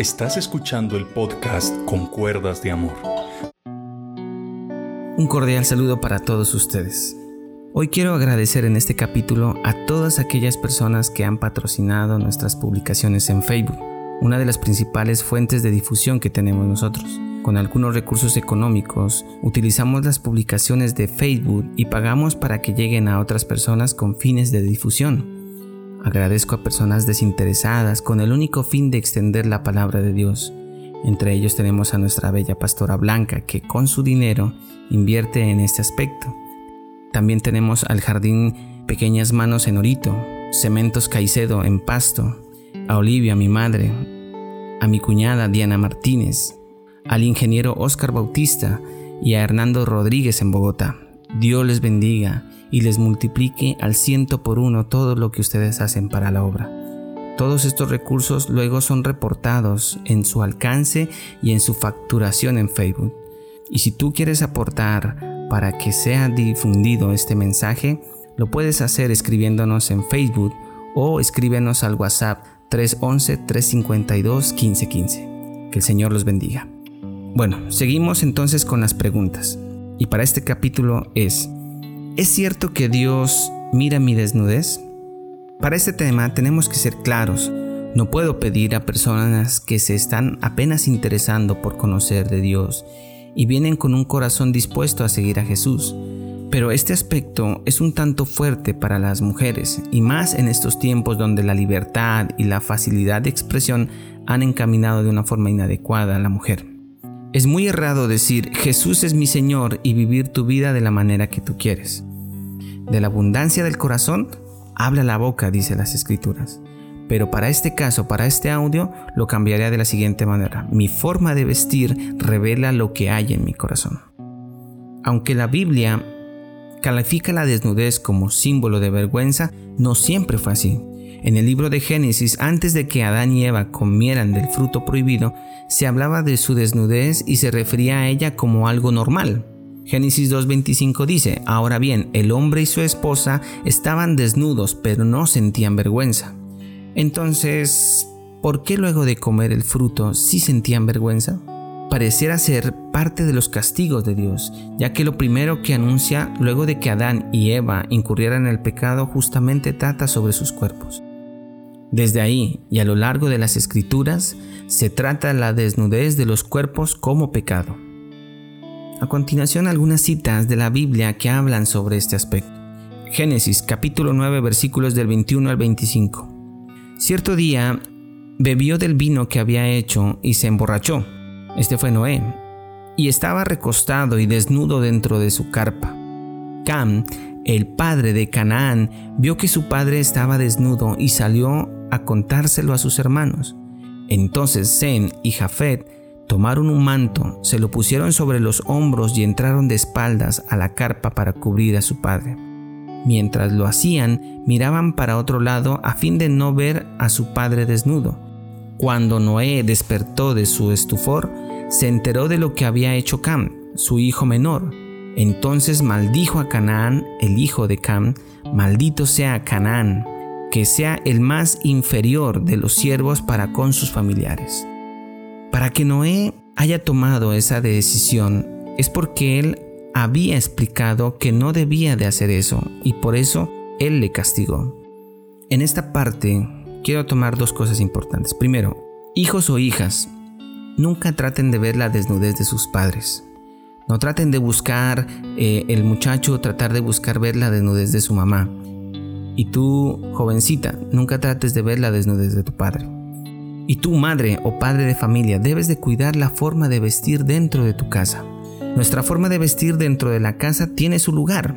Estás escuchando el podcast Con Cuerdas de Amor. Un cordial saludo para todos ustedes. Hoy quiero agradecer en este capítulo a todas aquellas personas que han patrocinado nuestras publicaciones en Facebook, una de las principales fuentes de difusión que tenemos nosotros. Con algunos recursos económicos, utilizamos las publicaciones de Facebook y pagamos para que lleguen a otras personas con fines de difusión. Agradezco a personas desinteresadas con el único fin de extender la palabra de Dios. Entre ellos tenemos a nuestra bella pastora Blanca, que con su dinero invierte en este aspecto. También tenemos al jardín Pequeñas Manos en Orito, Cementos Caicedo en Pasto, a Olivia, mi madre, a mi cuñada Diana Martínez, al ingeniero Oscar Bautista y a Hernando Rodríguez en Bogotá. Dios les bendiga y les multiplique al ciento por uno todo lo que ustedes hacen para la obra. Todos estos recursos luego son reportados en su alcance y en su facturación en Facebook. Y si tú quieres aportar para que sea difundido este mensaje, lo puedes hacer escribiéndonos en Facebook o escríbenos al WhatsApp 311-352-1515. Que el Señor los bendiga. Bueno, seguimos entonces con las preguntas. Y para este capítulo es, ¿Es cierto que Dios mira mi desnudez? Para este tema tenemos que ser claros. No puedo pedir a personas que se están apenas interesando por conocer de Dios y vienen con un corazón dispuesto a seguir a Jesús. Pero este aspecto es un tanto fuerte para las mujeres y más en estos tiempos donde la libertad y la facilidad de expresión han encaminado de una forma inadecuada a la mujer. Es muy errado decir Jesús es mi Señor y vivir tu vida de la manera que tú quieres. De la abundancia del corazón habla la boca, dice las escrituras. Pero para este caso, para este audio, lo cambiaría de la siguiente manera. Mi forma de vestir revela lo que hay en mi corazón. Aunque la Biblia califica la desnudez como símbolo de vergüenza, no siempre fue así. En el libro de Génesis, antes de que Adán y Eva comieran del fruto prohibido, se hablaba de su desnudez y se refería a ella como algo normal. Génesis 2.25 dice, ahora bien, el hombre y su esposa estaban desnudos, pero no sentían vergüenza. Entonces, ¿por qué luego de comer el fruto sí sentían vergüenza? Pareciera ser parte de los castigos de Dios, ya que lo primero que anuncia luego de que Adán y Eva incurrieran en el pecado justamente trata sobre sus cuerpos. Desde ahí y a lo largo de las escrituras se trata la desnudez de los cuerpos como pecado. A continuación algunas citas de la Biblia que hablan sobre este aspecto. Génesis capítulo 9 versículos del 21 al 25. Cierto día bebió del vino que había hecho y se emborrachó. Este fue Noé. Y estaba recostado y desnudo dentro de su carpa. Cam, el padre de Canaán, vio que su padre estaba desnudo y salió a contárselo a sus hermanos. Entonces Zen y Jafet tomaron un manto, se lo pusieron sobre los hombros y entraron de espaldas a la carpa para cubrir a su padre. Mientras lo hacían, miraban para otro lado a fin de no ver a su padre desnudo. Cuando Noé despertó de su estufor, se enteró de lo que había hecho Cam, su hijo menor. Entonces maldijo a Canaán, el hijo de Cam, maldito sea Canaán, que sea el más inferior de los siervos para con sus familiares. Para que Noé haya tomado esa decisión es porque él había explicado que no debía de hacer eso y por eso él le castigó. En esta parte quiero tomar dos cosas importantes. Primero, hijos o hijas, nunca traten de ver la desnudez de sus padres. No traten de buscar eh, el muchacho, tratar de buscar ver la desnudez de su mamá. Y tú, jovencita, nunca trates de ver la desnudez de tu padre. Y tú, madre o padre de familia, debes de cuidar la forma de vestir dentro de tu casa. Nuestra forma de vestir dentro de la casa tiene su lugar.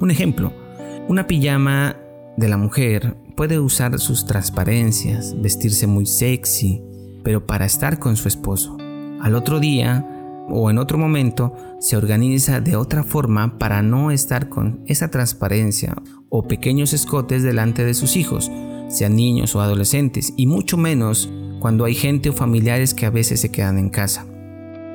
Un ejemplo, una pijama de la mujer puede usar sus transparencias, vestirse muy sexy, pero para estar con su esposo. Al otro día o en otro momento se organiza de otra forma para no estar con esa transparencia o pequeños escotes delante de sus hijos, sean niños o adolescentes, y mucho menos cuando hay gente o familiares que a veces se quedan en casa.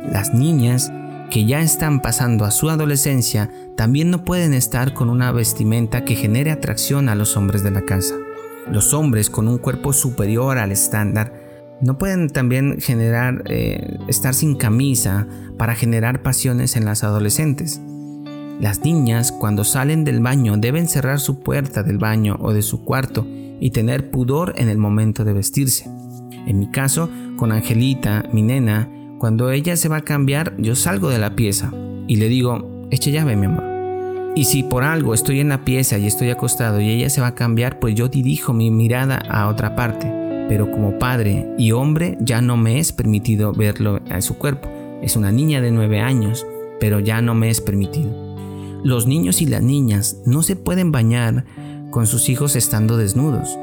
Las niñas que ya están pasando a su adolescencia también no pueden estar con una vestimenta que genere atracción a los hombres de la casa. Los hombres con un cuerpo superior al estándar No pueden también generar, eh, estar sin camisa para generar pasiones en las adolescentes. Las niñas cuando salen del baño deben cerrar su puerta del baño o de su cuarto y tener pudor en el momento de vestirse. En mi caso, con Angelita, mi nena, cuando ella se va a cambiar, yo salgo de la pieza y le digo, eche llave mi amor. Y si por algo estoy en la pieza y estoy acostado y ella se va a cambiar, pues yo dirijo mi mirada a otra parte pero como padre y hombre ya no me es permitido verlo a su cuerpo. Es una niña de 9 años, pero ya no me es permitido. Los niños y las niñas no se pueden bañar con sus hijos estando desnudos.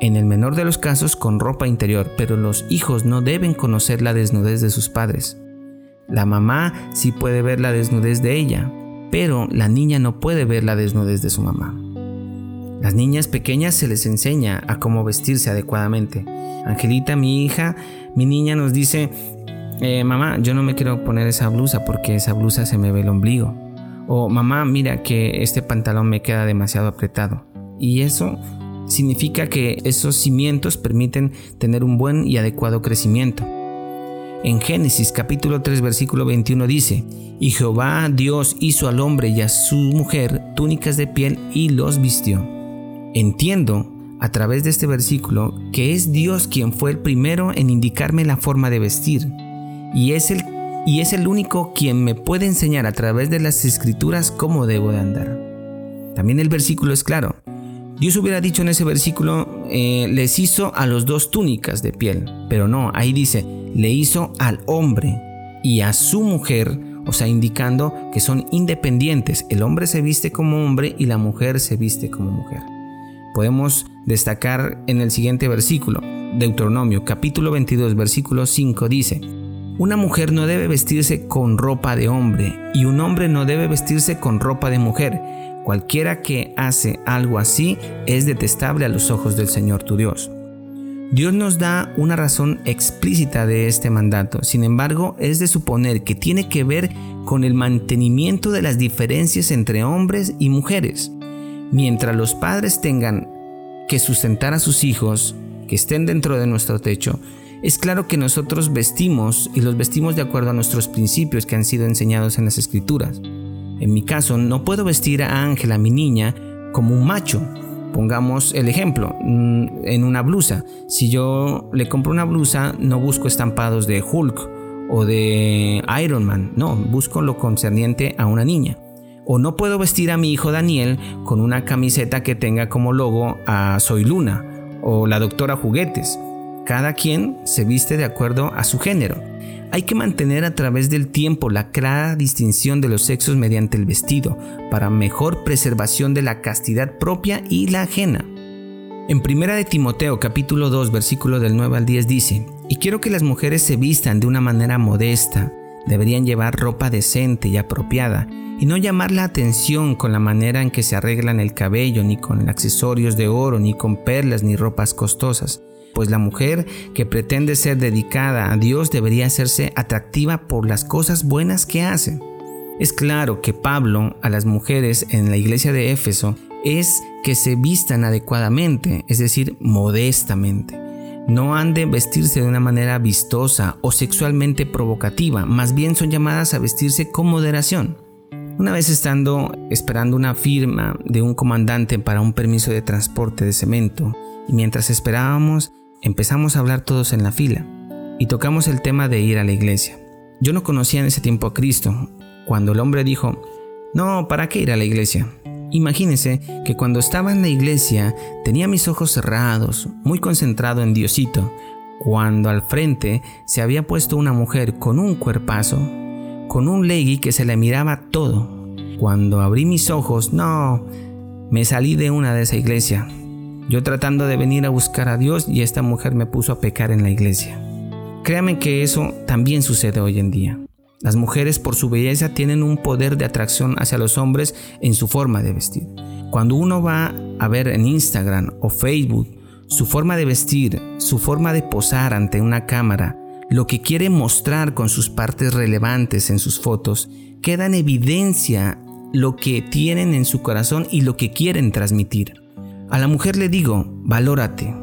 En el menor de los casos con ropa interior, pero los hijos no deben conocer la desnudez de sus padres. La mamá sí puede ver la desnudez de ella, pero la niña no puede ver la desnudez de su mamá. Las niñas pequeñas se les enseña a cómo vestirse adecuadamente. Angelita, mi hija, mi niña nos dice, eh, mamá, yo no me quiero poner esa blusa porque esa blusa se me ve el ombligo. O mamá, mira que este pantalón me queda demasiado apretado. Y eso significa que esos cimientos permiten tener un buen y adecuado crecimiento. En Génesis capítulo 3 versículo 21 dice, Y Jehová Dios hizo al hombre y a su mujer túnicas de piel y los vistió. Entiendo a través de este versículo que es Dios quien fue el primero en indicarme la forma de vestir y es el y es el único quien me puede enseñar a través de las escrituras cómo debo de andar. También el versículo es claro. Dios hubiera dicho en ese versículo, eh, les hizo a los dos túnicas de piel, pero no, ahí dice, le hizo al hombre y a su mujer, o sea, indicando que son independientes. El hombre se viste como hombre y la mujer se viste como mujer podemos destacar en el siguiente versículo. Deuteronomio capítulo 22 versículo 5 dice, Una mujer no debe vestirse con ropa de hombre y un hombre no debe vestirse con ropa de mujer. Cualquiera que hace algo así es detestable a los ojos del Señor tu Dios. Dios nos da una razón explícita de este mandato, sin embargo es de suponer que tiene que ver con el mantenimiento de las diferencias entre hombres y mujeres. Mientras los padres tengan que sustentar a sus hijos, que estén dentro de nuestro techo, es claro que nosotros vestimos y los vestimos de acuerdo a nuestros principios que han sido enseñados en las escrituras. En mi caso, no puedo vestir a Ángela, mi niña, como un macho. Pongamos el ejemplo, mm, en una blusa. Si yo le compro una blusa, no busco estampados de Hulk o de Iron Man, no, busco lo concerniente a una niña. O no puedo vestir a mi hijo Daniel con una camiseta que tenga como logo a Soy Luna o la doctora Juguetes. Cada quien se viste de acuerdo a su género. Hay que mantener a través del tiempo la clara distinción de los sexos mediante el vestido, para mejor preservación de la castidad propia y la ajena. En primera de Timoteo capítulo 2 versículo del 9 al 10 dice, y quiero que las mujeres se vistan de una manera modesta, deberían llevar ropa decente y apropiada, y no llamar la atención con la manera en que se arreglan el cabello, ni con accesorios de oro, ni con perlas, ni ropas costosas, pues la mujer que pretende ser dedicada a Dios debería hacerse atractiva por las cosas buenas que hace. Es claro que Pablo a las mujeres en la iglesia de Éfeso es que se vistan adecuadamente, es decir, modestamente. No han de vestirse de una manera vistosa o sexualmente provocativa, más bien son llamadas a vestirse con moderación. Una vez estando esperando una firma de un comandante para un permiso de transporte de cemento, y mientras esperábamos, empezamos a hablar todos en la fila y tocamos el tema de ir a la iglesia. Yo no conocía en ese tiempo a Cristo, cuando el hombre dijo, no, ¿para qué ir a la iglesia? Imagínese que cuando estaba en la iglesia tenía mis ojos cerrados, muy concentrado en Diosito, cuando al frente se había puesto una mujer con un cuerpazo con un legui que se le miraba todo. Cuando abrí mis ojos, no, me salí de una de esa iglesia. Yo tratando de venir a buscar a Dios y esta mujer me puso a pecar en la iglesia. Créame que eso también sucede hoy en día. Las mujeres por su belleza tienen un poder de atracción hacia los hombres en su forma de vestir. Cuando uno va a ver en Instagram o Facebook su forma de vestir, su forma de posar ante una cámara, lo que quiere mostrar con sus partes relevantes en sus fotos, queda en evidencia lo que tienen en su corazón y lo que quieren transmitir. A la mujer le digo, valórate.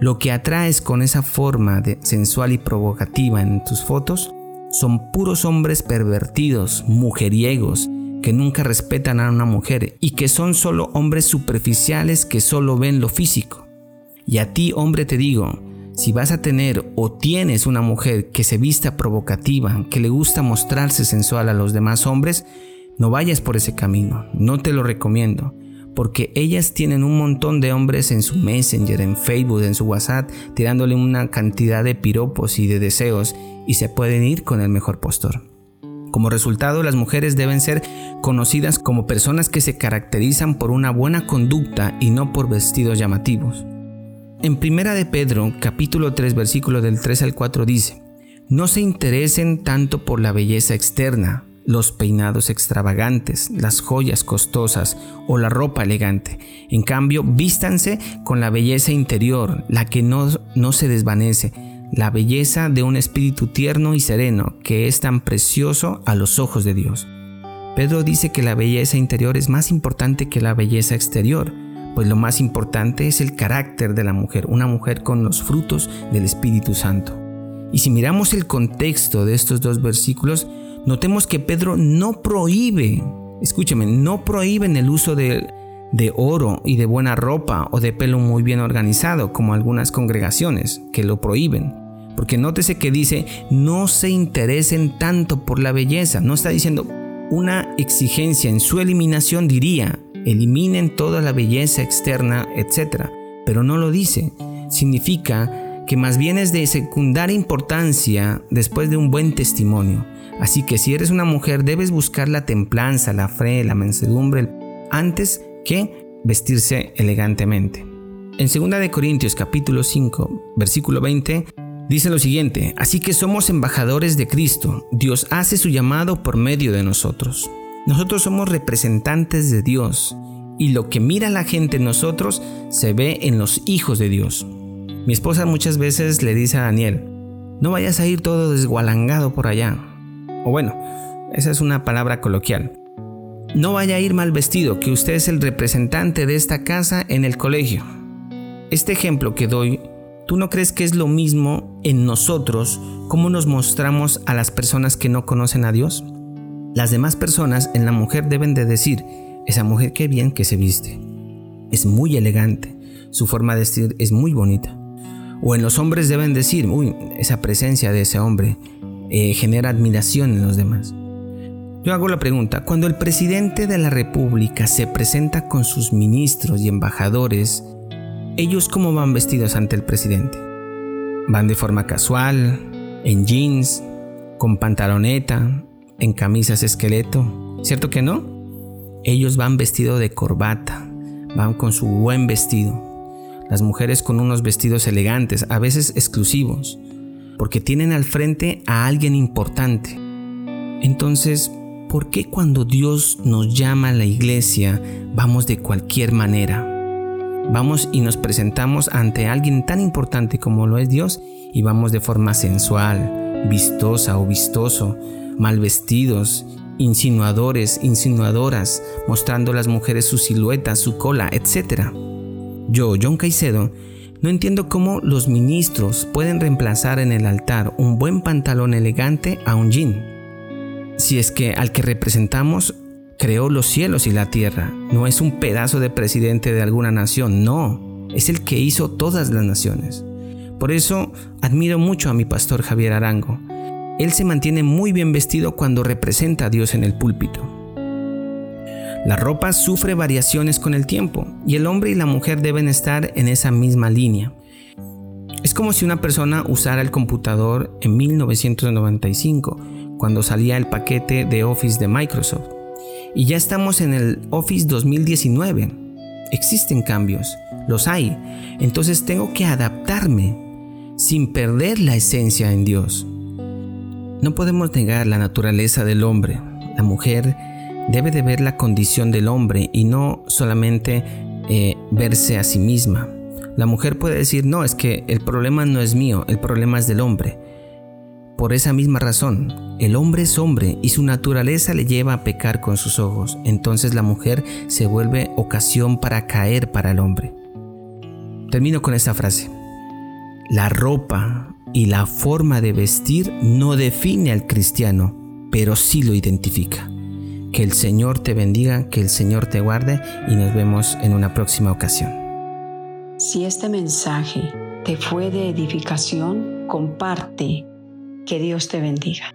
lo que atraes con esa forma de sensual y provocativa en tus fotos son puros hombres pervertidos, mujeriegos, que nunca respetan a una mujer y que son solo hombres superficiales que solo ven lo físico. Y a ti, hombre, te digo, si vas a tener o tienes una mujer que se vista provocativa, que le gusta mostrarse sensual a los demás hombres, no vayas por ese camino, no te lo recomiendo, porque ellas tienen un montón de hombres en su Messenger, en Facebook, en su WhatsApp, tirándole una cantidad de piropos y de deseos y se pueden ir con el mejor postor. Como resultado, las mujeres deben ser conocidas como personas que se caracterizan por una buena conducta y no por vestidos llamativos. En Primera de Pedro, capítulo 3, versículo del 3 al 4 dice: No se interesen tanto por la belleza externa, los peinados extravagantes, las joyas costosas o la ropa elegante. En cambio, vístanse con la belleza interior, la que no, no se desvanece, la belleza de un espíritu tierno y sereno que es tan precioso a los ojos de Dios. Pedro dice que la belleza interior es más importante que la belleza exterior, pues lo más importante es el carácter de la mujer, una mujer con los frutos del Espíritu Santo. Y si miramos el contexto de estos dos versículos, notemos que Pedro no prohíbe, escúchame, no prohíbe el uso de, de oro y de buena ropa o de pelo muy bien organizado, como algunas congregaciones que lo prohíben. Porque nótese que dice, no se interesen tanto por la belleza. No está diciendo una exigencia en su eliminación, diría, eliminen toda la belleza externa, etc. Pero no lo dice. Significa que más bien es de secundaria importancia después de un buen testimonio. Así que si eres una mujer debes buscar la templanza, la fe, la mansedumbre antes que vestirse elegantemente. En 2 de Corintios capítulo 5, versículo 20 Dice lo siguiente, así que somos embajadores de Cristo, Dios hace su llamado por medio de nosotros. Nosotros somos representantes de Dios y lo que mira la gente en nosotros se ve en los hijos de Dios. Mi esposa muchas veces le dice a Daniel, no vayas a ir todo desgualangado por allá. O bueno, esa es una palabra coloquial. No vaya a ir mal vestido, que usted es el representante de esta casa en el colegio. Este ejemplo que doy ¿Tú no crees que es lo mismo en nosotros cómo nos mostramos a las personas que no conocen a Dios? Las demás personas en la mujer deben de decir, esa mujer qué bien que se viste. Es muy elegante. Su forma de vestir es muy bonita. O en los hombres deben decir, uy, esa presencia de ese hombre eh, genera admiración en los demás. Yo hago la pregunta, cuando el presidente de la República se presenta con sus ministros y embajadores ¿Ellos cómo van vestidos ante el presidente? ¿Van de forma casual, en jeans, con pantaloneta, en camisas esqueleto? ¿Cierto que no? Ellos van vestidos de corbata, van con su buen vestido. Las mujeres con unos vestidos elegantes, a veces exclusivos, porque tienen al frente a alguien importante. Entonces, ¿por qué cuando Dios nos llama a la iglesia vamos de cualquier manera? Vamos y nos presentamos ante alguien tan importante como lo es Dios y vamos de forma sensual, vistosa o vistoso, mal vestidos, insinuadores, insinuadoras, mostrando a las mujeres su silueta, su cola, etc. Yo, John Caicedo, no entiendo cómo los ministros pueden reemplazar en el altar un buen pantalón elegante a un jean. Si es que al que representamos creó los cielos y la tierra. No es un pedazo de presidente de alguna nación, no. Es el que hizo todas las naciones. Por eso admiro mucho a mi pastor Javier Arango. Él se mantiene muy bien vestido cuando representa a Dios en el púlpito. La ropa sufre variaciones con el tiempo y el hombre y la mujer deben estar en esa misma línea. Es como si una persona usara el computador en 1995, cuando salía el paquete de Office de Microsoft. Y ya estamos en el Office 2019. Existen cambios, los hay. Entonces tengo que adaptarme sin perder la esencia en Dios. No podemos negar la naturaleza del hombre. La mujer debe de ver la condición del hombre y no solamente eh, verse a sí misma. La mujer puede decir, no, es que el problema no es mío, el problema es del hombre. Por esa misma razón, el hombre es hombre y su naturaleza le lleva a pecar con sus ojos. Entonces la mujer se vuelve ocasión para caer para el hombre. Termino con esta frase. La ropa y la forma de vestir no define al cristiano, pero sí lo identifica. Que el Señor te bendiga, que el Señor te guarde y nos vemos en una próxima ocasión. Si este mensaje te fue de edificación, comparte. Que Dios te bendiga.